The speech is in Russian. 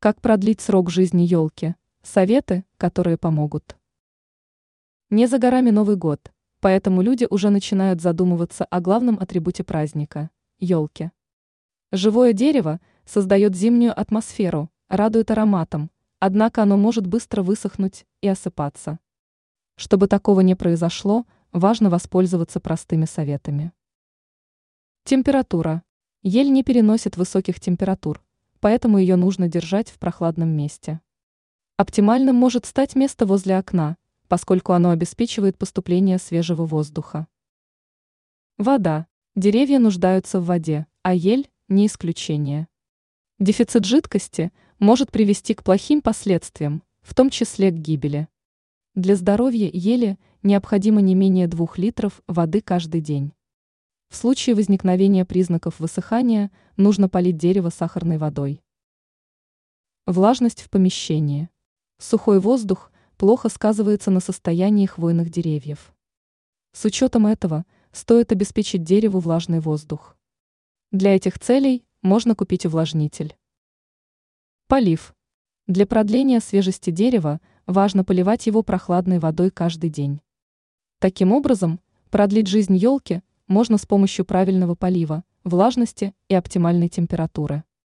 Как продлить срок жизни елки? Советы, которые помогут. Не за горами Новый год, поэтому люди уже начинают задумываться о главном атрибуте праздника – елке. Живое дерево создает зимнюю атмосферу, радует ароматом, однако оно может быстро высохнуть и осыпаться. Чтобы такого не произошло, важно воспользоваться простыми советами. Температура. Ель не переносит высоких температур, поэтому ее нужно держать в прохладном месте. Оптимальным может стать место возле окна, поскольку оно обеспечивает поступление свежего воздуха. Вода. Деревья нуждаются в воде, а ель – не исключение. Дефицит жидкости может привести к плохим последствиям, в том числе к гибели. Для здоровья ели необходимо не менее 2 литров воды каждый день. В случае возникновения признаков высыхания нужно полить дерево сахарной водой. Влажность в помещении. Сухой воздух плохо сказывается на состоянии хвойных деревьев. С учетом этого стоит обеспечить дереву влажный воздух. Для этих целей можно купить увлажнитель. Полив. Для продления свежести дерева важно поливать его прохладной водой каждый день. Таким образом, продлить жизнь елки можно с помощью правильного полива, влажности и оптимальной температуры.